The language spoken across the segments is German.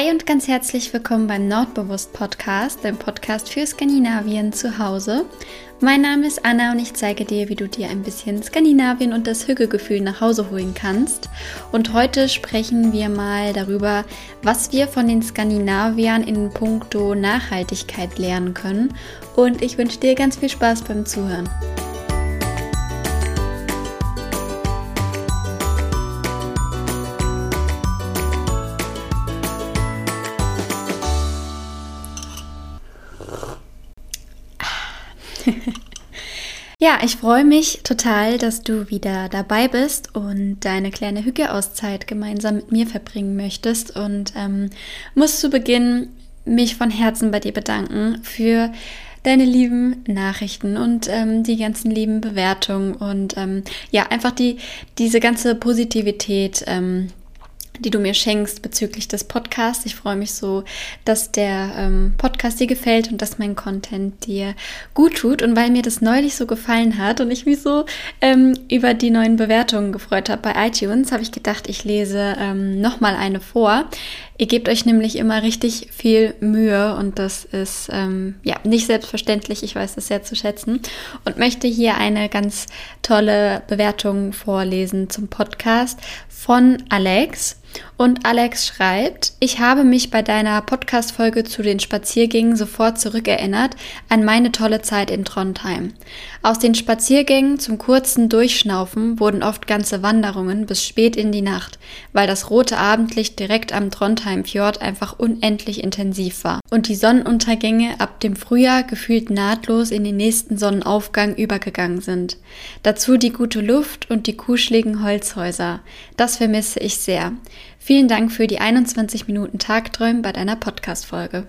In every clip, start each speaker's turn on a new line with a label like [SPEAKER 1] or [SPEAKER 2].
[SPEAKER 1] Hi und ganz herzlich willkommen beim Nordbewusst Podcast, dem Podcast für Skandinavien zu Hause. Mein Name ist Anna und ich zeige dir, wie du dir ein bisschen Skandinavien und das Hügelgefühl nach Hause holen kannst. Und heute sprechen wir mal darüber, was wir von den Skandinaviern in puncto Nachhaltigkeit lernen können. Und ich wünsche dir ganz viel Spaß beim Zuhören. Ja, ich freue mich total, dass du wieder dabei bist und deine kleine Hügeauszeit gemeinsam mit mir verbringen möchtest. Und ähm, muss zu Beginn mich von Herzen bei dir bedanken für deine lieben Nachrichten und ähm, die ganzen lieben Bewertungen und ähm, ja, einfach die, diese ganze Positivität, ähm, die du mir schenkst bezüglich des Podcasts. Ich freue mich so, dass der ähm, Podcast dir gefällt und dass mein Content dir gut tut. Und weil mir das neulich so gefallen hat und ich mich so ähm, über die neuen Bewertungen gefreut habe bei iTunes, habe ich gedacht, ich lese ähm, nochmal eine vor. Ihr gebt euch nämlich immer richtig viel Mühe und das ist ähm, ja nicht selbstverständlich. Ich weiß das sehr zu schätzen und möchte hier eine ganz tolle Bewertung vorlesen zum Podcast von Alex. Und Alex schreibt, ich habe mich bei deiner Podcast-Folge zu den Spaziergängen sofort zurückerinnert an meine tolle Zeit in Trondheim. Aus den Spaziergängen zum kurzen Durchschnaufen wurden oft ganze Wanderungen bis spät in die Nacht, weil das rote Abendlicht direkt am Trondheim-Fjord einfach unendlich intensiv war und die Sonnenuntergänge ab dem Frühjahr gefühlt nahtlos in den nächsten Sonnenaufgang übergegangen sind. Dazu die gute Luft und die kuscheligen Holzhäuser. Das vermisse ich sehr. Vielen Dank für die 21 Minuten Tagträumen bei deiner Podcast-Folge.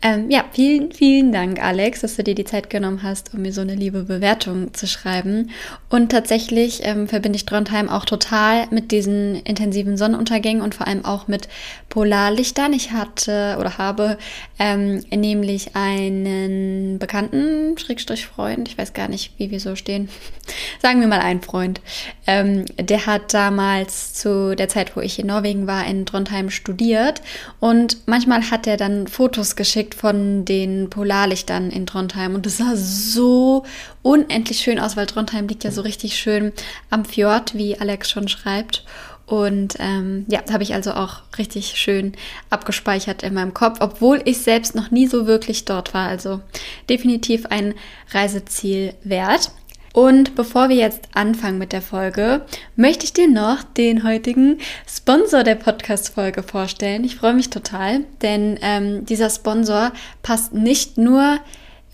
[SPEAKER 1] Ähm, ja, vielen, vielen Dank, Alex, dass du dir die Zeit genommen hast, um mir so eine liebe Bewertung zu schreiben. Und tatsächlich ähm, verbinde ich Trondheim auch total mit diesen intensiven Sonnenuntergängen und vor allem auch mit Polarlichtern. Ich hatte oder habe ähm, nämlich einen bekannten Schrägstrich Freund, ich weiß gar nicht, wie wir so stehen, sagen wir mal einen Freund, ähm, der hat damals zu der Zeit, wo ich in Norwegen war, in Trondheim studiert und manchmal hat er dann Fotos geschickt geschickt von den Polarlichtern in Trondheim und es sah so unendlich schön aus, weil Trondheim liegt ja so richtig schön am Fjord, wie Alex schon schreibt. Und ähm, ja, habe ich also auch richtig schön abgespeichert in meinem Kopf, obwohl ich selbst noch nie so wirklich dort war. Also definitiv ein Reiseziel wert. Und bevor wir jetzt anfangen mit der Folge, möchte ich dir noch den heutigen Sponsor der Podcast-Folge vorstellen. Ich freue mich total, denn ähm, dieser Sponsor passt nicht nur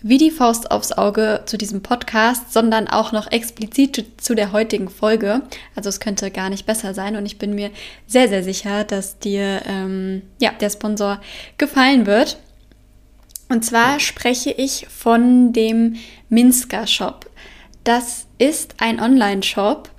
[SPEAKER 1] wie die Faust aufs Auge zu diesem Podcast, sondern auch noch explizit zu der heutigen Folge. Also es könnte gar nicht besser sein und ich bin mir sehr, sehr sicher, dass dir ähm, ja, der Sponsor gefallen wird. Und zwar spreche ich von dem Minsker Shop. Das ist ein Online-Shop,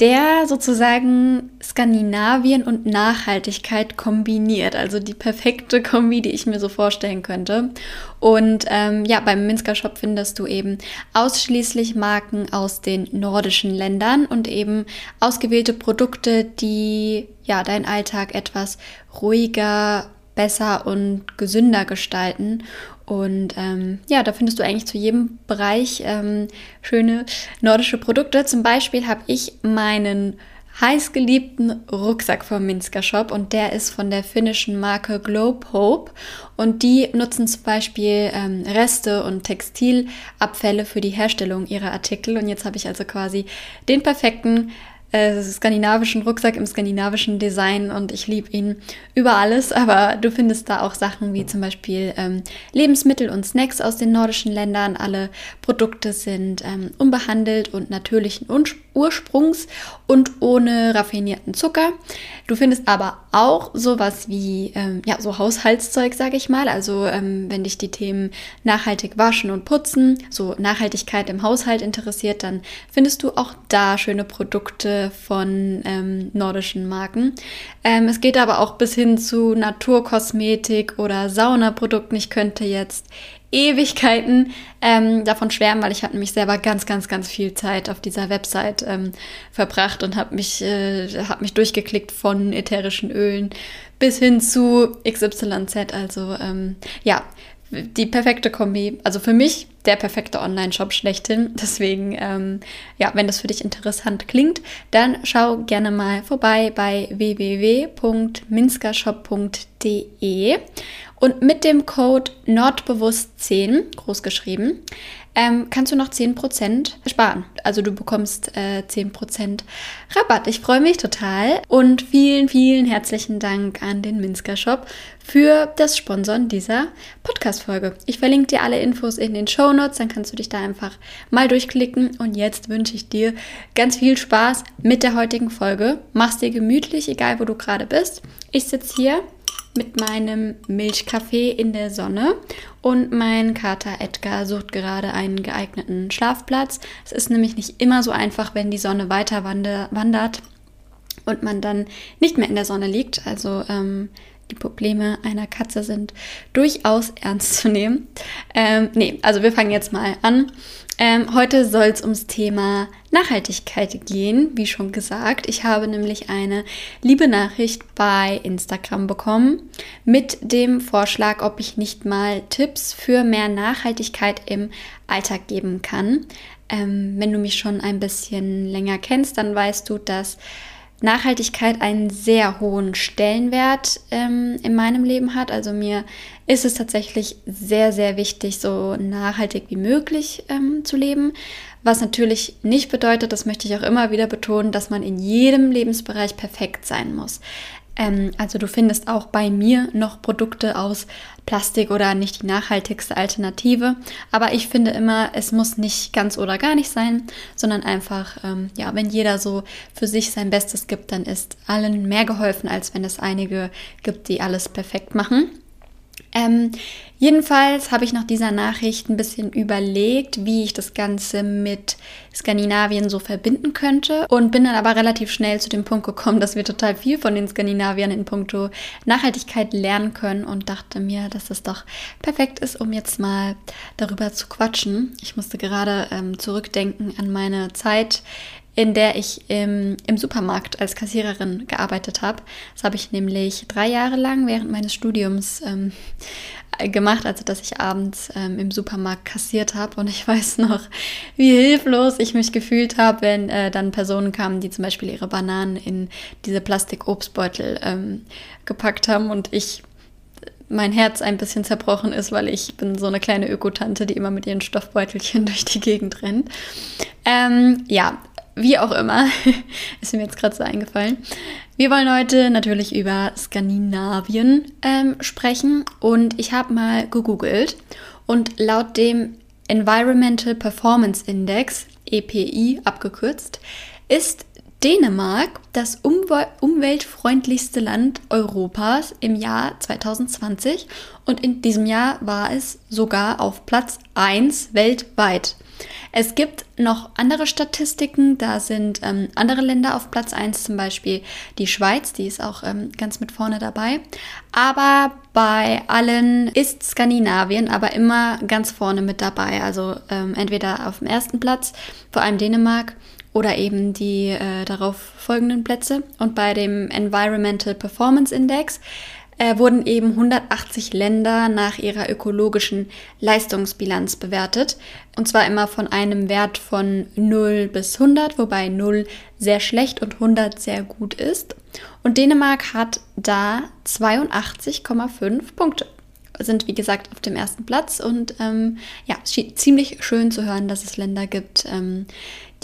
[SPEAKER 1] der sozusagen Skandinavien und Nachhaltigkeit kombiniert. Also die perfekte Kombi, die ich mir so vorstellen könnte. Und ähm, ja, beim Minsker Shop findest du eben ausschließlich Marken aus den nordischen Ländern und eben ausgewählte Produkte, die ja deinen Alltag etwas ruhiger besser und gesünder gestalten. Und ähm, ja, da findest du eigentlich zu jedem Bereich ähm, schöne nordische Produkte. Zum Beispiel habe ich meinen heißgeliebten Rucksack vom Minsker Shop und der ist von der finnischen Marke Globe Hope und die nutzen zum Beispiel ähm, Reste und Textilabfälle für die Herstellung ihrer Artikel und jetzt habe ich also quasi den perfekten äh, skandinavischen Rucksack im skandinavischen Design und ich liebe ihn über alles, aber du findest da auch Sachen wie zum Beispiel ähm, Lebensmittel und Snacks aus den nordischen Ländern. Alle Produkte sind ähm, unbehandelt und natürlichen Ursprungs und ohne raffinierten Zucker. Du findest aber auch sowas wie ähm, ja so Haushaltszeug, sage ich mal. Also ähm, wenn dich die Themen nachhaltig waschen und putzen, so Nachhaltigkeit im Haushalt interessiert, dann findest du auch da schöne Produkte von ähm, nordischen Marken. Ähm, es geht aber auch bis hin zu Naturkosmetik oder Saunaprodukten. Ich könnte jetzt Ewigkeiten ähm, davon schwärmen, weil ich habe nämlich selber ganz, ganz, ganz viel Zeit auf dieser Website ähm, verbracht und habe mich, äh, hab mich durchgeklickt von ätherischen Ölen bis hin zu XYZ. Also ähm, ja, die perfekte Kombi. Also für mich der perfekte Online-Shop schlechthin. Deswegen, ähm, ja, wenn das für dich interessant klingt, dann schau gerne mal vorbei bei www.minskershop.de und mit dem Code Nordbewusst10, groß geschrieben, ähm, kannst du noch 10% sparen. Also du bekommst äh, 10% Rabatt. Ich freue mich total und vielen, vielen herzlichen Dank an den Minsker Shop für das Sponsoren dieser Podcast-Folge. Ich verlinke dir alle Infos in den Show Notes, dann kannst du dich da einfach mal durchklicken. Und jetzt wünsche ich dir ganz viel Spaß mit der heutigen Folge. Mach's dir gemütlich, egal wo du gerade bist. Ich sitze hier mit meinem Milchkaffee in der Sonne und mein Kater Edgar sucht gerade einen geeigneten Schlafplatz. Es ist nämlich nicht immer so einfach, wenn die Sonne weiter wandert und man dann nicht mehr in der Sonne liegt. Also ähm, die Probleme einer Katze sind durchaus ernst zu nehmen. Ähm, nee, also wir fangen jetzt mal an. Ähm, heute soll es ums Thema Nachhaltigkeit gehen, wie schon gesagt. Ich habe nämlich eine liebe Nachricht bei Instagram bekommen mit dem Vorschlag, ob ich nicht mal Tipps für mehr Nachhaltigkeit im Alltag geben kann. Ähm, wenn du mich schon ein bisschen länger kennst, dann weißt du, dass Nachhaltigkeit einen sehr hohen Stellenwert ähm, in meinem Leben hat. Also mir ist es tatsächlich sehr, sehr wichtig, so nachhaltig wie möglich ähm, zu leben. Was natürlich nicht bedeutet, das möchte ich auch immer wieder betonen, dass man in jedem Lebensbereich perfekt sein muss. Ähm, also du findest auch bei mir noch Produkte aus Plastik oder nicht die nachhaltigste Alternative. Aber ich finde immer, es muss nicht ganz oder gar nicht sein, sondern einfach, ähm, ja, wenn jeder so für sich sein Bestes gibt, dann ist allen mehr geholfen, als wenn es einige gibt, die alles perfekt machen. Ähm, jedenfalls habe ich nach dieser Nachricht ein bisschen überlegt, wie ich das Ganze mit Skandinavien so verbinden könnte und bin dann aber relativ schnell zu dem Punkt gekommen, dass wir total viel von den Skandinaviern in puncto Nachhaltigkeit lernen können und dachte mir, dass es doch perfekt ist, um jetzt mal darüber zu quatschen. Ich musste gerade ähm, zurückdenken an meine Zeit in der ich im, im Supermarkt als Kassiererin gearbeitet habe. Das habe ich nämlich drei Jahre lang während meines Studiums ähm, gemacht, also dass ich abends ähm, im Supermarkt kassiert habe. Und ich weiß noch, wie hilflos ich mich gefühlt habe, wenn äh, dann Personen kamen, die zum Beispiel ihre Bananen in diese Plastikobstbeutel ähm, gepackt haben und ich mein Herz ein bisschen zerbrochen ist, weil ich bin so eine kleine Ökotante, die immer mit ihren Stoffbeutelchen durch die Gegend rennt. Ähm, ja, wie auch immer, ist mir jetzt gerade so eingefallen. Wir wollen heute natürlich über Skandinavien ähm, sprechen. Und ich habe mal gegoogelt. Und laut dem Environmental Performance Index, EPI abgekürzt, ist Dänemark das umweltfreundlichste Land Europas im Jahr 2020 und in diesem Jahr war es sogar auf Platz 1 weltweit. Es gibt noch andere Statistiken, da sind ähm, andere Länder auf Platz 1, zum Beispiel die Schweiz, die ist auch ähm, ganz mit vorne dabei. Aber bei allen ist Skandinavien aber immer ganz vorne mit dabei. Also ähm, entweder auf dem ersten Platz, vor allem Dänemark, oder eben die äh, darauf folgenden Plätze. Und bei dem Environmental Performance Index äh, wurden eben 180 Länder nach ihrer ökologischen Leistungsbilanz bewertet. Und zwar immer von einem Wert von 0 bis 100, wobei 0 sehr schlecht und 100 sehr gut ist. Und Dänemark hat da 82,5 Punkte sind wie gesagt auf dem ersten Platz und ähm, ja, ziemlich schön zu hören, dass es Länder gibt, ähm,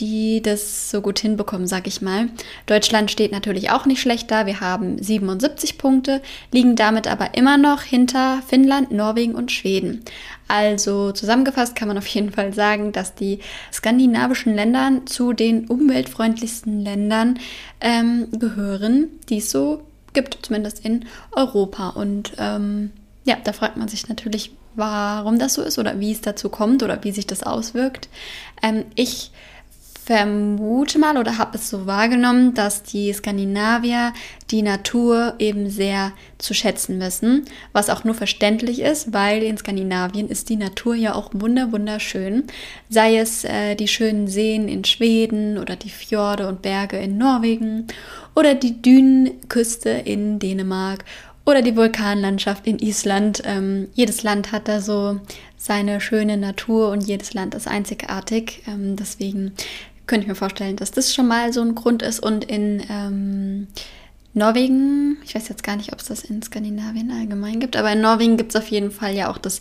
[SPEAKER 1] die das so gut hinbekommen, sag ich mal. Deutschland steht natürlich auch nicht schlecht da. Wir haben 77 Punkte, liegen damit aber immer noch hinter Finnland, Norwegen und Schweden. Also zusammengefasst kann man auf jeden Fall sagen, dass die skandinavischen Länder zu den umweltfreundlichsten Ländern ähm, gehören, die es so gibt, zumindest in Europa. Und ähm, ja, da fragt man sich natürlich, warum das so ist oder wie es dazu kommt oder wie sich das auswirkt. Ähm, ich vermute mal oder habe es so wahrgenommen, dass die Skandinavier die Natur eben sehr zu schätzen wissen, was auch nur verständlich ist, weil in Skandinavien ist die Natur ja auch wunder wunderschön, sei es äh, die schönen Seen in Schweden oder die Fjorde und Berge in Norwegen oder die Dünenküste in Dänemark Oder die Vulkanlandschaft in Island. Ähm, jedes Land hat da so seine schöne Natur und jedes Land ist einzigartig. Ähm, deswegen könnte ich mir vorstellen, dass das schon mal so ein Grund ist. Und in ähm, Norwegen, ich weiß jetzt gar nicht, ob es das in Skandinavien allgemein gibt, aber in Norwegen gibt es auf jeden Fall ja auch das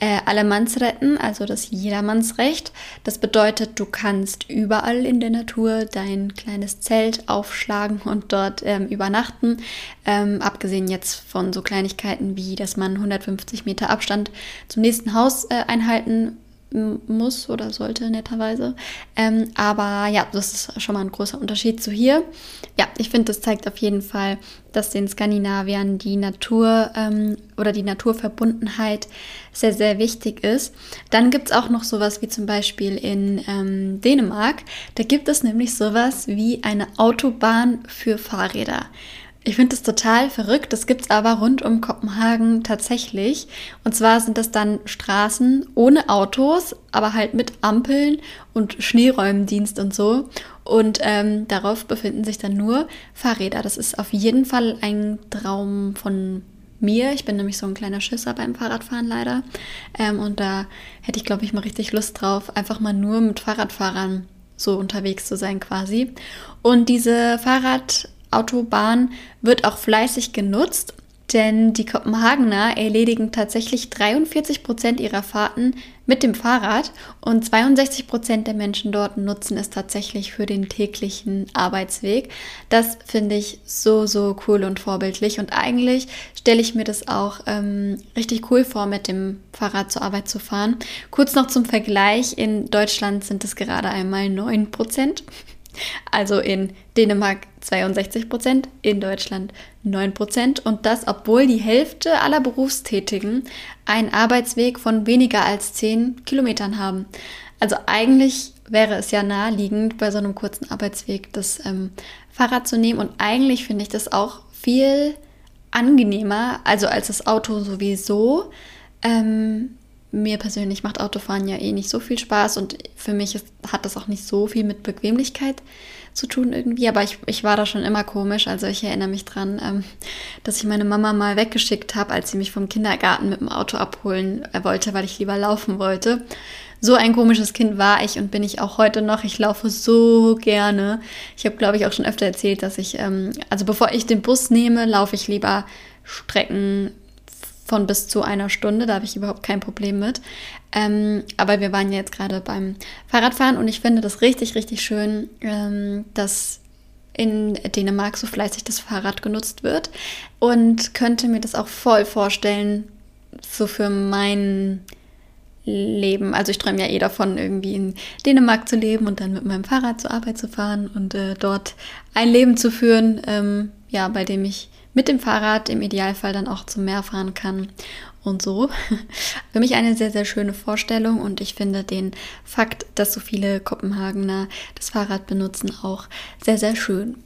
[SPEAKER 1] äh, Allemannsretten, also das Jedermannsrecht. Das bedeutet, du kannst überall in der Natur dein kleines Zelt aufschlagen und dort ähm, übernachten. Ähm, abgesehen jetzt von so Kleinigkeiten wie, dass man 150 Meter Abstand zum nächsten Haus äh, einhalten muss oder sollte netterweise. Ähm, aber ja, das ist schon mal ein großer Unterschied zu hier. Ja, ich finde, das zeigt auf jeden Fall, dass den Skandinaviern die Natur ähm, oder die Naturverbundenheit sehr, sehr wichtig ist. Dann gibt es auch noch sowas wie zum Beispiel in ähm, Dänemark. Da gibt es nämlich sowas wie eine Autobahn für Fahrräder. Ich finde das total verrückt. Das gibt es aber rund um Kopenhagen tatsächlich. Und zwar sind das dann Straßen ohne Autos, aber halt mit Ampeln und Schneeräumdienst und so. Und ähm, darauf befinden sich dann nur Fahrräder. Das ist auf jeden Fall ein Traum von mir. Ich bin nämlich so ein kleiner Schisser beim Fahrradfahren leider. Ähm, und da hätte ich, glaube ich, mal richtig Lust drauf, einfach mal nur mit Fahrradfahrern so unterwegs zu sein quasi. Und diese Fahrrad Autobahn wird auch fleißig genutzt, denn die Kopenhagener erledigen tatsächlich 43 Prozent ihrer Fahrten mit dem Fahrrad und 62 Prozent der Menschen dort nutzen es tatsächlich für den täglichen Arbeitsweg. Das finde ich so, so cool und vorbildlich und eigentlich stelle ich mir das auch ähm, richtig cool vor, mit dem Fahrrad zur Arbeit zu fahren. Kurz noch zum Vergleich, in Deutschland sind es gerade einmal 9 Prozent. Also in Dänemark 62 Prozent, in Deutschland 9 Prozent und das, obwohl die Hälfte aller Berufstätigen einen Arbeitsweg von weniger als 10 Kilometern haben. Also eigentlich wäre es ja naheliegend, bei so einem kurzen Arbeitsweg das ähm, Fahrrad zu nehmen und eigentlich finde ich das auch viel angenehmer, also als das Auto sowieso. Ähm, mir persönlich macht Autofahren ja eh nicht so viel Spaß und für mich ist, hat das auch nicht so viel mit Bequemlichkeit zu tun irgendwie. Aber ich, ich war da schon immer komisch. Also ich erinnere mich dran, ähm, dass ich meine Mama mal weggeschickt habe, als sie mich vom Kindergarten mit dem Auto abholen äh, wollte, weil ich lieber laufen wollte. So ein komisches Kind war ich und bin ich auch heute noch. Ich laufe so gerne. Ich habe, glaube ich, auch schon öfter erzählt, dass ich, ähm, also bevor ich den Bus nehme, laufe ich lieber Strecken von bis zu einer Stunde. Da habe ich überhaupt kein Problem mit. Ähm, aber wir waren ja jetzt gerade beim Fahrradfahren und ich finde das richtig, richtig schön, ähm, dass in Dänemark so fleißig das Fahrrad genutzt wird und könnte mir das auch voll vorstellen, so für mein Leben. Also ich träume ja eh davon, irgendwie in Dänemark zu leben und dann mit meinem Fahrrad zur Arbeit zu fahren und äh, dort ein Leben zu führen, ähm, ja, bei dem ich mit dem Fahrrad im Idealfall dann auch zum Meer fahren kann und so. Für mich eine sehr, sehr schöne Vorstellung und ich finde den Fakt, dass so viele Kopenhagener das Fahrrad benutzen, auch sehr, sehr schön.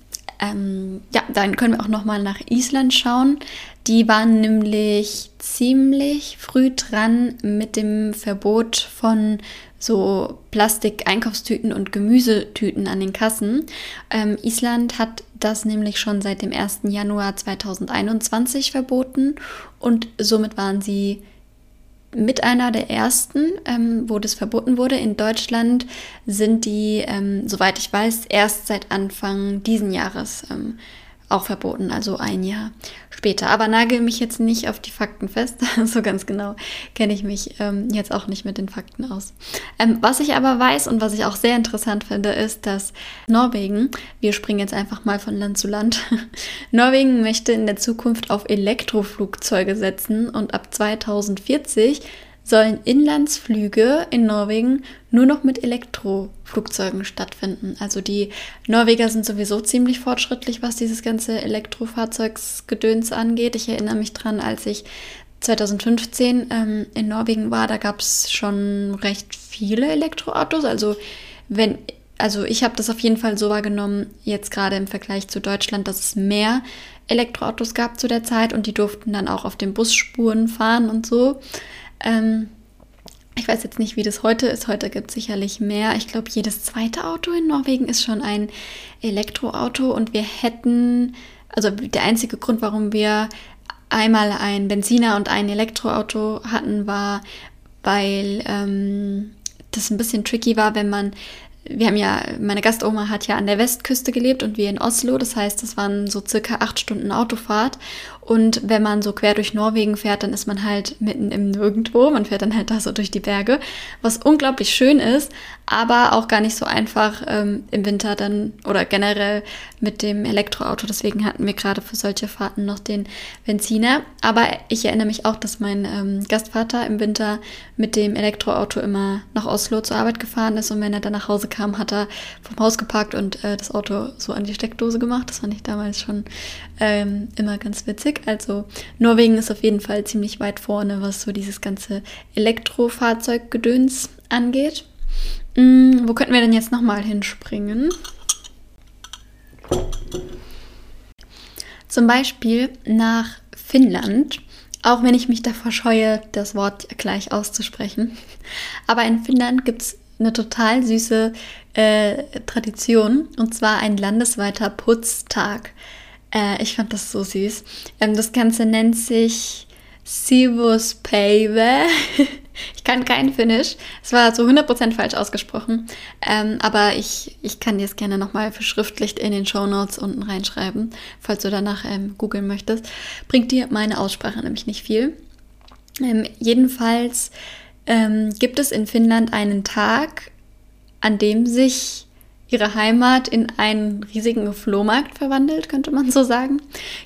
[SPEAKER 1] Ähm, ja, dann können wir auch noch mal nach Island schauen. Die waren nämlich ziemlich früh dran mit dem Verbot von so Plastik-Einkaufstüten und Gemüsetüten an den Kassen. Ähm, Island hat das nämlich schon seit dem 1. Januar 2021 verboten und somit waren sie mit einer der ersten, ähm, wo das verboten wurde. In Deutschland sind die, ähm, soweit ich weiß, erst seit Anfang diesen Jahres ähm, auch verboten, also ein Jahr später. Aber nagel mich jetzt nicht auf die Fakten fest. so ganz genau kenne ich mich ähm, jetzt auch nicht mit den Fakten aus. Ähm, was ich aber weiß und was ich auch sehr interessant finde, ist, dass Norwegen, wir springen jetzt einfach mal von Land zu Land, Norwegen möchte in der Zukunft auf Elektroflugzeuge setzen und ab 2040 sollen Inlandsflüge in Norwegen nur noch mit Elektroflugzeugen stattfinden. Also die Norweger sind sowieso ziemlich fortschrittlich, was dieses ganze Elektrofahrzeugsgedöns angeht. Ich erinnere mich dran, als ich 2015 ähm, in Norwegen war, da gab es schon recht viele Elektroautos. Also wenn also ich habe das auf jeden Fall so wahrgenommen, jetzt gerade im Vergleich zu Deutschland, dass es mehr Elektroautos gab zu der Zeit und die durften dann auch auf den Busspuren fahren und so. Ähm, ich weiß jetzt nicht, wie das heute ist. Heute gibt es sicherlich mehr. Ich glaube, jedes zweite Auto in Norwegen ist schon ein Elektroauto und wir hätten, also der einzige Grund, warum wir einmal ein Benziner und ein Elektroauto hatten, war, weil ähm, das ein bisschen tricky war, wenn man wir haben ja, meine Gastoma hat ja an der Westküste gelebt und wir in Oslo. Das heißt, das waren so circa acht Stunden Autofahrt. Und wenn man so quer durch Norwegen fährt, dann ist man halt mitten im Nirgendwo. Man fährt dann halt da so durch die Berge, was unglaublich schön ist, aber auch gar nicht so einfach ähm, im Winter dann oder generell mit dem Elektroauto. Deswegen hatten wir gerade für solche Fahrten noch den Benziner. Aber ich erinnere mich auch, dass mein ähm, Gastvater im Winter mit dem Elektroauto immer nach Oslo zur Arbeit gefahren ist und wenn er dann nach Hause kam, hat er vom Haus geparkt und äh, das Auto so an die Steckdose gemacht. Das fand ich damals schon ähm, immer ganz witzig. Also Norwegen ist auf jeden Fall ziemlich weit vorne, was so dieses ganze Elektrofahrzeuggedöns angeht. Hm, wo könnten wir denn jetzt nochmal hinspringen? Zum Beispiel nach Finnland, auch wenn ich mich davor scheue, das Wort gleich auszusprechen. Aber in Finnland gibt es eine total süße äh, Tradition und zwar ein landesweiter Putztag. Äh, ich fand das so süß. Ähm, das Ganze nennt sich Sivus Pave. ich kann kein Finnisch. Es war so 100% falsch ausgesprochen. Ähm, aber ich, ich kann dir es gerne nochmal verschriftlicht in den Show Notes unten reinschreiben, falls du danach ähm, googeln möchtest. Bringt dir meine Aussprache nämlich nicht viel. Ähm, jedenfalls ähm, gibt es in Finnland einen Tag, an dem sich ihre Heimat in einen riesigen Flohmarkt verwandelt, könnte man so sagen.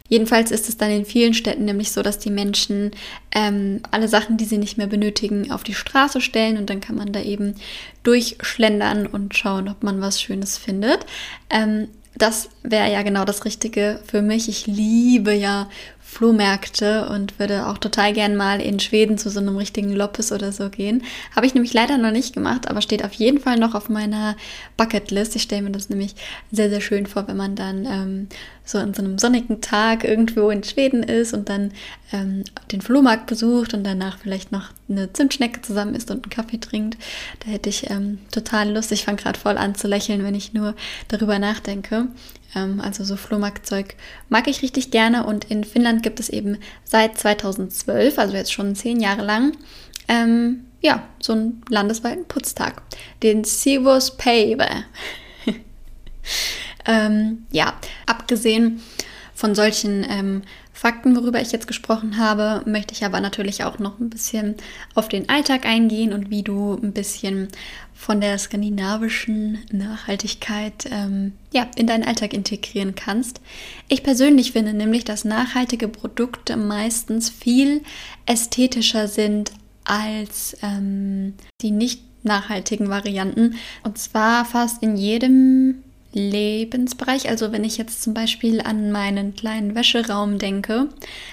[SPEAKER 1] Jedenfalls ist es dann in vielen Städten nämlich so, dass die Menschen ähm, alle Sachen, die sie nicht mehr benötigen, auf die Straße stellen und dann kann man da eben durchschlendern und schauen, ob man was Schönes findet. Ähm, das wäre ja genau das Richtige für mich. Ich liebe ja Flohmärkte und würde auch total gern mal in Schweden zu so einem richtigen Loppes oder so gehen. Habe ich nämlich leider noch nicht gemacht, aber steht auf jeden Fall noch auf meiner Bucketlist. Ich stelle mir das nämlich sehr, sehr schön vor, wenn man dann ähm, so an so einem sonnigen Tag irgendwo in Schweden ist und dann ähm, den Flohmarkt besucht und danach vielleicht noch eine Zimtschnecke zusammen isst und einen Kaffee trinkt. Da hätte ich ähm, total Lust. Ich fange gerade voll an zu lächeln, wenn ich nur darüber nachdenke. Ähm, also so Flohmarktzeug mag ich richtig gerne und in Finnland gibt es eben seit 2012, also jetzt schon zehn Jahre lang, ähm, ja, so einen landesweiten Putztag, den Sivos Päive. ähm, ja, abgesehen von solchen ähm, Fakten, worüber ich jetzt gesprochen habe, möchte ich aber natürlich auch noch ein bisschen auf den Alltag eingehen und wie du ein bisschen von der skandinavischen Nachhaltigkeit ähm, ja, in deinen Alltag integrieren kannst. Ich persönlich finde nämlich, dass nachhaltige Produkte meistens viel ästhetischer sind als ähm, die nicht nachhaltigen Varianten. Und zwar fast in jedem Lebensbereich. Also wenn ich jetzt zum Beispiel an meinen kleinen Wäscheraum denke,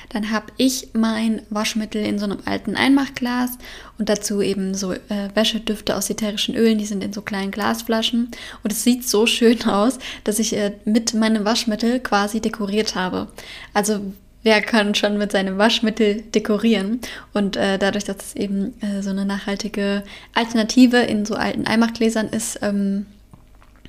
[SPEAKER 1] dann habe ich mein Waschmittel in so einem alten Einmachglas und dazu eben so äh, Wäschedüfte aus ätherischen Ölen, die sind in so kleinen Glasflaschen und es sieht so schön aus, dass ich äh, mit meinem Waschmittel quasi dekoriert habe. Also wer kann schon mit seinem Waschmittel dekorieren? Und äh, dadurch, dass es eben äh, so eine nachhaltige Alternative in so alten Einmachgläsern ist, ähm,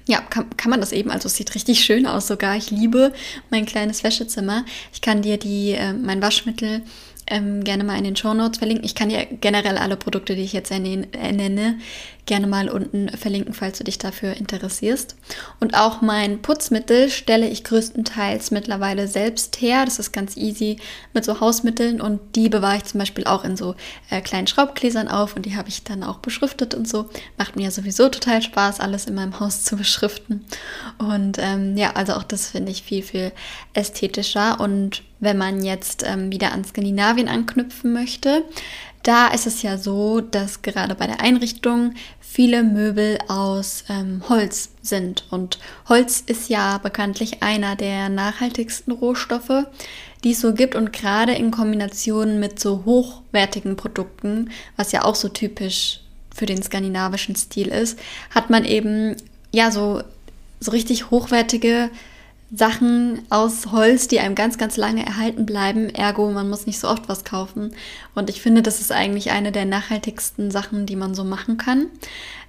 [SPEAKER 1] ja, kann, kann man das eben. Also es sieht richtig schön aus sogar. Ich liebe mein kleines Wäschezimmer. Ich kann dir die, äh, mein Waschmittel ähm, gerne mal in den Show Notes verlinken. Ich kann dir generell alle Produkte, die ich jetzt nenne, gerne mal unten verlinken, falls du dich dafür interessierst. Und auch mein Putzmittel stelle ich größtenteils mittlerweile selbst her. Das ist ganz easy mit so Hausmitteln und die bewahre ich zum Beispiel auch in so äh, kleinen Schraubgläsern auf und die habe ich dann auch beschriftet und so. Macht mir ja sowieso total Spaß, alles in meinem Haus zu beschriften. Und ähm, ja, also auch das finde ich viel, viel ästhetischer. Und wenn man jetzt ähm, wieder an Skandinavien anknüpfen möchte, da ist es ja so, dass gerade bei der Einrichtung viele Möbel aus ähm, Holz sind. Und Holz ist ja bekanntlich einer der nachhaltigsten Rohstoffe, die es so gibt. Und gerade in Kombination mit so hochwertigen Produkten, was ja auch so typisch für den skandinavischen Stil ist, hat man eben ja so, so richtig hochwertige Sachen aus Holz, die einem ganz, ganz lange erhalten bleiben. Ergo, man muss nicht so oft was kaufen. Und ich finde, das ist eigentlich eine der nachhaltigsten Sachen, die man so machen kann.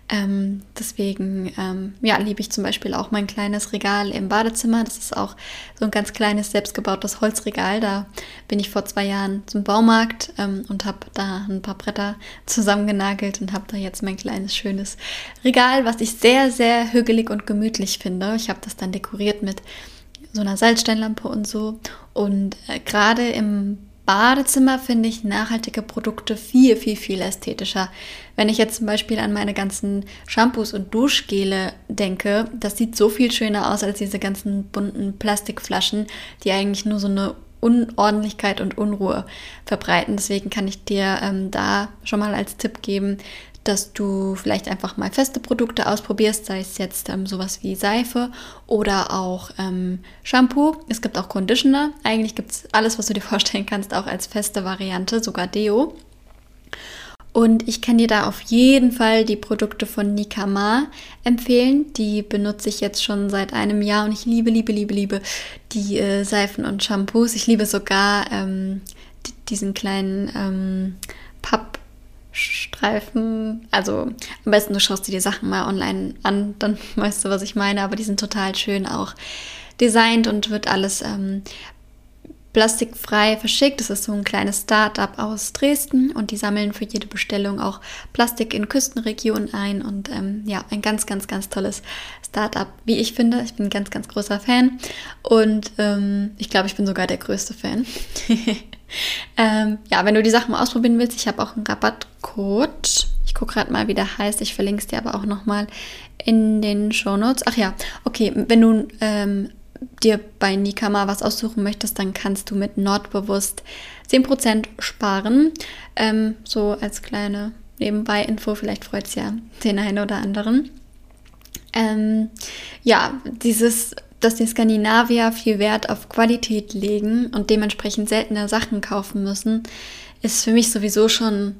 [SPEAKER 1] Ähm, deswegen ähm, ja, liebe ich zum Beispiel auch mein kleines Regal im Badezimmer. Das ist auch so ein ganz kleines, selbstgebautes Holzregal. Da bin ich vor zwei Jahren zum Baumarkt ähm, und habe da ein paar Bretter zusammengenagelt und habe da jetzt mein kleines, schönes Regal, was ich sehr, sehr hügelig und gemütlich finde. Ich habe das dann dekoriert mit so einer Salzsteinlampe und so. Und äh, gerade im Badezimmer finde ich nachhaltige Produkte viel, viel, viel ästhetischer. Wenn ich jetzt zum Beispiel an meine ganzen Shampoos und Duschgele denke, das sieht so viel schöner aus als diese ganzen bunten Plastikflaschen, die eigentlich nur so eine Unordentlichkeit und Unruhe verbreiten. Deswegen kann ich dir ähm, da schon mal als Tipp geben, dass du vielleicht einfach mal feste Produkte ausprobierst, sei es jetzt ähm, sowas wie Seife oder auch ähm, Shampoo. Es gibt auch Conditioner. Eigentlich gibt es alles, was du dir vorstellen kannst, auch als feste Variante, sogar Deo. Und ich kann dir da auf jeden Fall die Produkte von Nikama empfehlen. Die benutze ich jetzt schon seit einem Jahr und ich liebe, liebe, liebe, liebe die äh, Seifen und Shampoos. Ich liebe sogar ähm, diesen kleinen ähm, Papp Streifen. Also am besten du schaust dir die Sachen mal online an, dann weißt du, was ich meine. Aber die sind total schön auch designt und wird alles ähm, plastikfrei verschickt. Das ist so ein kleines Start-up aus Dresden und die sammeln für jede Bestellung auch Plastik in Küstenregionen ein und ähm, ja, ein ganz, ganz, ganz tolles Start-up, wie ich finde. Ich bin ein ganz, ganz großer Fan und ähm, ich glaube, ich bin sogar der größte Fan. ähm, ja, wenn du die Sachen mal ausprobieren willst, ich habe auch einen Rabattcode. Ich gucke gerade mal, wie der heißt. Ich verlinke es dir aber auch nochmal in den Show Notes. Ach ja, okay, wenn du ähm, dir bei Nikama was aussuchen möchtest, dann kannst du mit Nordbewusst 10% sparen. Ähm, so als kleine Nebenbei-Info, vielleicht freut es ja den einen oder anderen. Ähm, ja, dieses dass die Skandinavier viel Wert auf Qualität legen und dementsprechend seltene Sachen kaufen müssen, ist für mich sowieso schon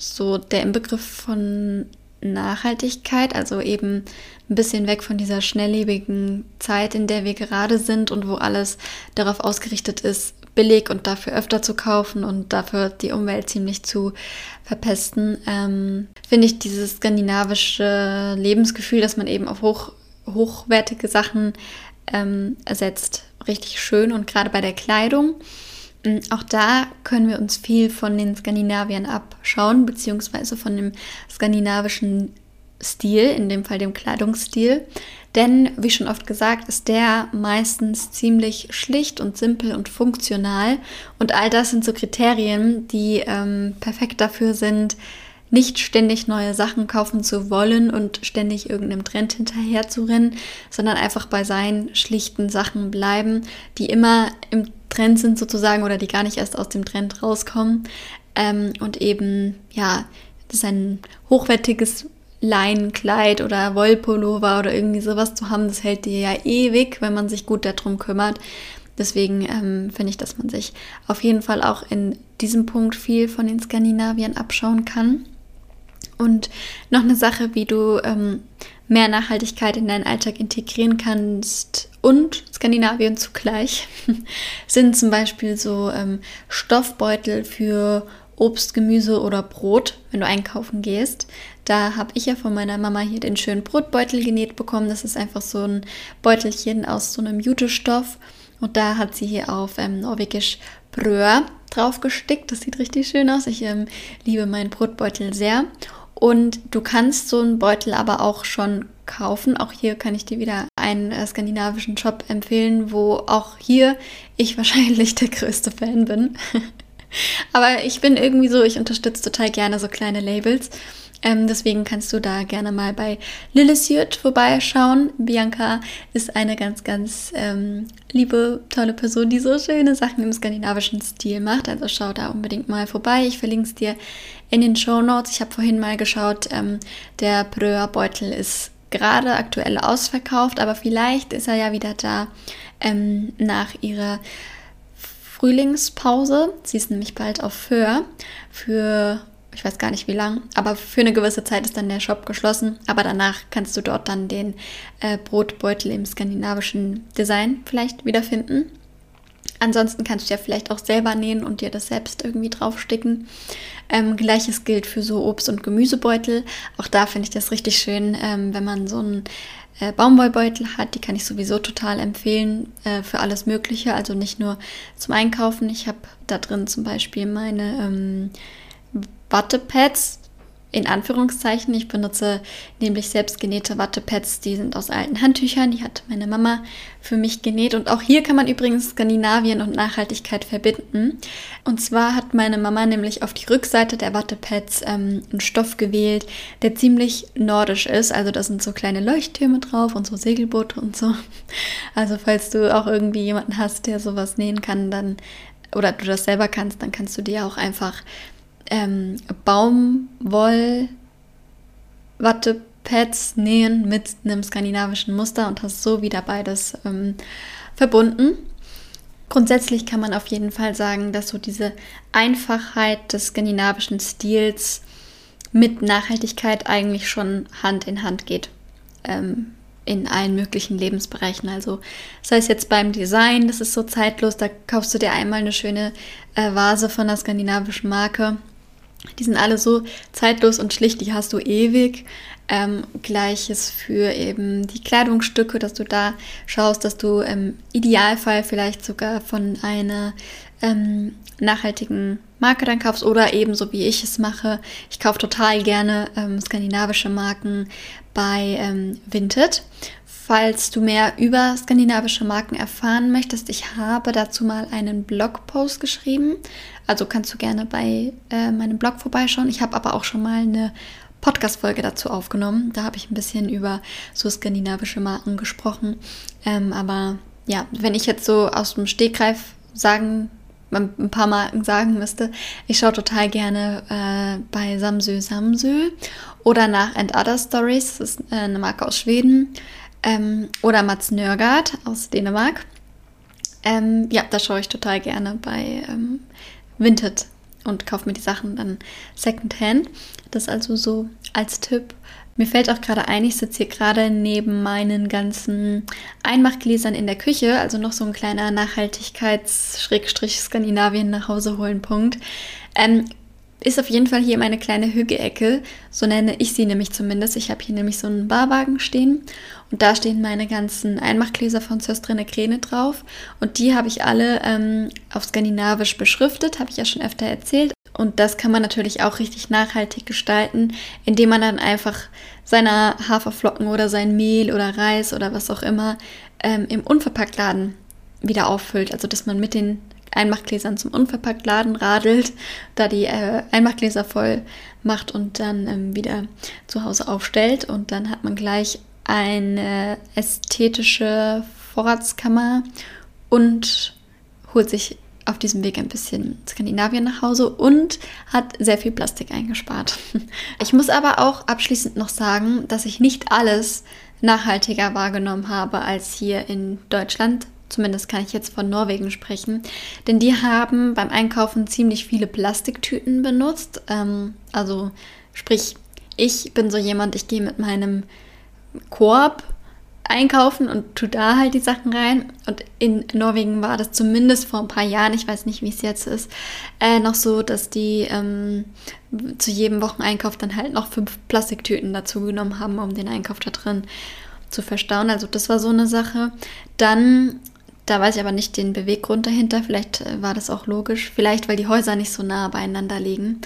[SPEAKER 1] so der Inbegriff von Nachhaltigkeit, also eben ein bisschen weg von dieser schnelllebigen Zeit, in der wir gerade sind und wo alles darauf ausgerichtet ist, billig und dafür öfter zu kaufen und dafür die Umwelt ziemlich zu verpesten, ähm, finde ich dieses skandinavische Lebensgefühl, dass man eben auf hoch hochwertige Sachen ähm, ersetzt. Richtig schön und gerade bei der Kleidung. Mm, auch da können wir uns viel von den Skandinaviern abschauen, beziehungsweise von dem skandinavischen Stil, in dem Fall dem Kleidungsstil. Denn, wie schon oft gesagt, ist der meistens ziemlich schlicht und simpel und funktional. Und all das sind so Kriterien, die ähm, perfekt dafür sind, nicht ständig neue Sachen kaufen zu wollen und ständig irgendeinem Trend hinterher zu rennen, sondern einfach bei seinen schlichten Sachen bleiben, die immer im Trend sind sozusagen oder die gar nicht erst aus dem Trend rauskommen. Ähm, und eben, ja, das ist ein hochwertiges Leinenkleid oder Wollpullover oder irgendwie sowas zu haben, das hält dir ja ewig, wenn man sich gut darum kümmert. Deswegen ähm, finde ich, dass man sich auf jeden Fall auch in diesem Punkt viel von den Skandinaviern abschauen kann. Und noch eine Sache, wie du ähm, mehr Nachhaltigkeit in deinen Alltag integrieren kannst und Skandinavien zugleich, sind zum Beispiel so ähm, Stoffbeutel für Obst, Gemüse oder Brot, wenn du einkaufen gehst. Da habe ich ja von meiner Mama hier den schönen Brotbeutel genäht bekommen. Das ist einfach so ein Beutelchen aus so einem Jutestoff. Und da hat sie hier auf ähm, Norwegisch Bröhr drauf gestickt. Das sieht richtig schön aus. Ich ähm, liebe meinen Brotbeutel sehr. Und du kannst so einen Beutel aber auch schon kaufen. Auch hier kann ich dir wieder einen äh, skandinavischen Shop empfehlen, wo auch hier ich wahrscheinlich der größte Fan bin. aber ich bin irgendwie so, ich unterstütze total gerne so kleine Labels. Ähm, deswegen kannst du da gerne mal bei Lillisiert vorbeischauen. Bianca ist eine ganz, ganz ähm, liebe, tolle Person, die so schöne Sachen im skandinavischen Stil macht. Also schau da unbedingt mal vorbei. Ich verlinke es dir in den Show Notes. Ich habe vorhin mal geschaut, ähm, der Bröer-Beutel ist gerade aktuell ausverkauft, aber vielleicht ist er ja wieder da ähm, nach ihrer Frühlingspause. Sie ist nämlich bald auf Föhr für ich weiß gar nicht wie lang, aber für eine gewisse Zeit ist dann der Shop geschlossen. Aber danach kannst du dort dann den äh, Brotbeutel im skandinavischen Design vielleicht wiederfinden. Ansonsten kannst du ja vielleicht auch selber nähen und dir das selbst irgendwie draufsticken. Ähm, Gleiches gilt für so Obst- und Gemüsebeutel. Auch da finde ich das richtig schön, ähm, wenn man so einen äh, Baumwollbeutel hat. Die kann ich sowieso total empfehlen äh, für alles Mögliche. Also nicht nur zum Einkaufen. Ich habe da drin zum Beispiel meine ähm, Wattepads, in Anführungszeichen. Ich benutze nämlich selbst genähte Wattepads, die sind aus alten Handtüchern, die hat meine Mama für mich genäht. Und auch hier kann man übrigens Skandinavien und Nachhaltigkeit verbinden. Und zwar hat meine Mama nämlich auf die Rückseite der Wattepads ähm, einen Stoff gewählt, der ziemlich nordisch ist. Also da sind so kleine Leuchttürme drauf und so Segelboote und so. Also falls du auch irgendwie jemanden hast, der sowas nähen kann, dann oder du das selber kannst, dann kannst du dir auch einfach ähm, Baumwoll-Wattepads nähen mit einem skandinavischen Muster und hast so wieder beides ähm, verbunden. Grundsätzlich kann man auf jeden Fall sagen, dass so diese Einfachheit des skandinavischen Stils mit Nachhaltigkeit eigentlich schon Hand in Hand geht. Ähm, in allen möglichen Lebensbereichen. Also sei es jetzt beim Design, das ist so zeitlos, da kaufst du dir einmal eine schöne äh, Vase von einer skandinavischen Marke die sind alle so zeitlos und schlicht, die hast du ewig. Ähm, Gleiches für eben die Kleidungsstücke, dass du da schaust, dass du im Idealfall vielleicht sogar von einer ähm, nachhaltigen Marke dann kaufst oder eben so wie ich es mache. Ich kaufe total gerne ähm, skandinavische Marken bei ähm, Vinted. Falls du mehr über skandinavische Marken erfahren möchtest, ich habe dazu mal einen Blogpost geschrieben. Also kannst du gerne bei äh, meinem Blog vorbeischauen. Ich habe aber auch schon mal eine Podcast-Folge dazu aufgenommen. Da habe ich ein bisschen über so skandinavische Marken gesprochen. Ähm, aber ja, wenn ich jetzt so aus dem Stegreif sagen, ein paar Marken sagen müsste, ich schaue total gerne äh, bei Samsö Samsö oder nach And Other Stories. Das ist äh, eine Marke aus Schweden. Ähm, oder Mats Nørgaard aus Dänemark. Ähm, ja, da schaue ich total gerne bei ähm, Vinted und kaufe mir die Sachen dann Secondhand. Das also so als Tipp. Mir fällt auch gerade ein, ich sitze hier gerade neben meinen ganzen Einmachgläsern in der Küche, also noch so ein kleiner Nachhaltigkeits-Skandinavien nach Hause holen Punkt. Ähm, ist auf jeden Fall hier meine kleine Hügeecke, so nenne ich sie nämlich zumindest. Ich habe hier nämlich so einen Barwagen stehen und da stehen meine ganzen Einmachgläser von Söstrine Kräne drauf und die habe ich alle ähm, auf Skandinavisch beschriftet, habe ich ja schon öfter erzählt. Und das kann man natürlich auch richtig nachhaltig gestalten, indem man dann einfach seine Haferflocken oder sein Mehl oder Reis oder was auch immer ähm, im Unverpacktladen wieder auffüllt. Also dass man mit den Einmachgläsern zum Unverpacktladen radelt, da die äh, Einmachgläser voll macht und dann ähm, wieder zu Hause aufstellt. Und dann hat man gleich eine ästhetische Vorratskammer und holt sich auf diesem Weg ein bisschen Skandinavien nach Hause und hat sehr viel Plastik eingespart. Ich muss aber auch abschließend noch sagen, dass ich nicht alles nachhaltiger wahrgenommen habe als hier in Deutschland Zumindest kann ich jetzt von Norwegen sprechen. Denn die haben beim Einkaufen ziemlich viele Plastiktüten benutzt. Ähm, also sprich, ich bin so jemand, ich gehe mit meinem Korb einkaufen und tue da halt die Sachen rein. Und in Norwegen war das zumindest vor ein paar Jahren, ich weiß nicht, wie es jetzt ist, äh, noch so, dass die ähm, zu jedem Wocheneinkauf dann halt noch fünf Plastiktüten dazu genommen haben, um den Einkauf da drin zu verstauen. Also das war so eine Sache. Dann da weiß ich aber nicht den Beweggrund dahinter. Vielleicht äh, war das auch logisch. Vielleicht, weil die Häuser nicht so nah beieinander liegen.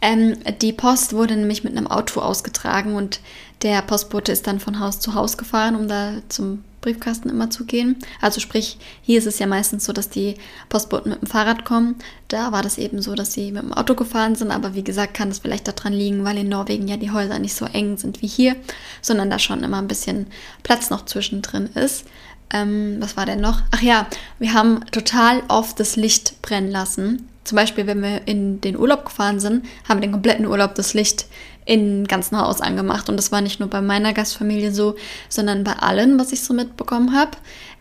[SPEAKER 1] Ähm, die Post wurde nämlich mit einem Auto ausgetragen und der Postbote ist dann von Haus zu Haus gefahren, um da zum Briefkasten immer zu gehen. Also sprich, hier ist es ja meistens so, dass die Postboten mit dem Fahrrad kommen. Da war das eben so, dass sie mit dem Auto gefahren sind. Aber wie gesagt, kann das vielleicht daran liegen, weil in Norwegen ja die Häuser nicht so eng sind wie hier, sondern da schon immer ein bisschen Platz noch zwischendrin ist. Ähm, was war denn noch? Ach ja, wir haben total oft das Licht brennen lassen. Zum Beispiel, wenn wir in den Urlaub gefahren sind, haben wir den kompletten Urlaub das Licht im ganzen Haus angemacht. Und das war nicht nur bei meiner Gastfamilie so, sondern bei allen, was ich so mitbekommen habe.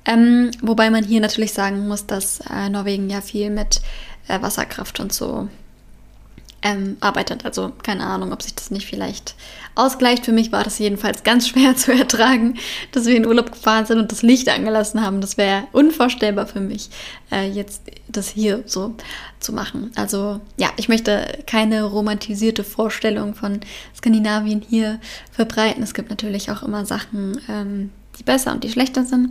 [SPEAKER 1] Ähm, wobei man hier natürlich sagen muss, dass äh, Norwegen ja viel mit äh, Wasserkraft und so ähm, arbeitet. Also keine Ahnung, ob sich das nicht vielleicht ausgleicht. Für mich war das jedenfalls ganz schwer zu ertragen, dass wir in Urlaub gefahren sind und das Licht angelassen haben. Das wäre unvorstellbar für mich, äh, jetzt das hier so zu machen. Also ja, ich möchte keine romantisierte Vorstellung von Skandinavien hier verbreiten. Es gibt natürlich auch immer Sachen, ähm, die besser und die schlechter sind.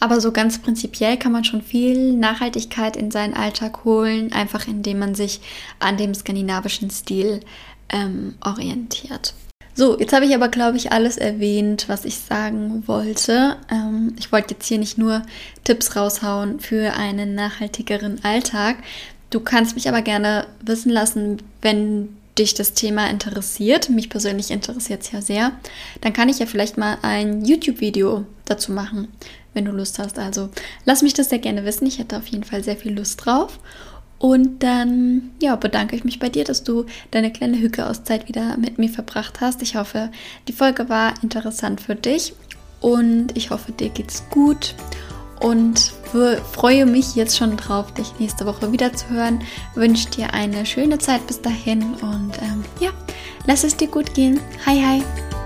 [SPEAKER 1] Aber so ganz prinzipiell kann man schon viel Nachhaltigkeit in seinen Alltag holen, einfach indem man sich an dem skandinavischen Stil ähm, orientiert. So, jetzt habe ich aber, glaube ich, alles erwähnt, was ich sagen wollte. Ähm, ich wollte jetzt hier nicht nur Tipps raushauen für einen nachhaltigeren Alltag. Du kannst mich aber gerne wissen lassen, wenn dich das Thema interessiert. Mich persönlich interessiert es ja sehr. Dann kann ich ja vielleicht mal ein YouTube-Video dazu machen wenn du Lust hast. Also lass mich das sehr gerne wissen. Ich hätte auf jeden Fall sehr viel Lust drauf. Und dann ja, bedanke ich mich bei dir, dass du deine kleine Hücke-Auszeit wieder mit mir verbracht hast. Ich hoffe, die Folge war interessant für dich und ich hoffe, dir geht's gut und freue mich jetzt schon drauf, dich nächste Woche wieder zu hören. Wünsche dir eine schöne Zeit bis dahin und ähm, ja, lass es dir gut gehen. Hi, hi.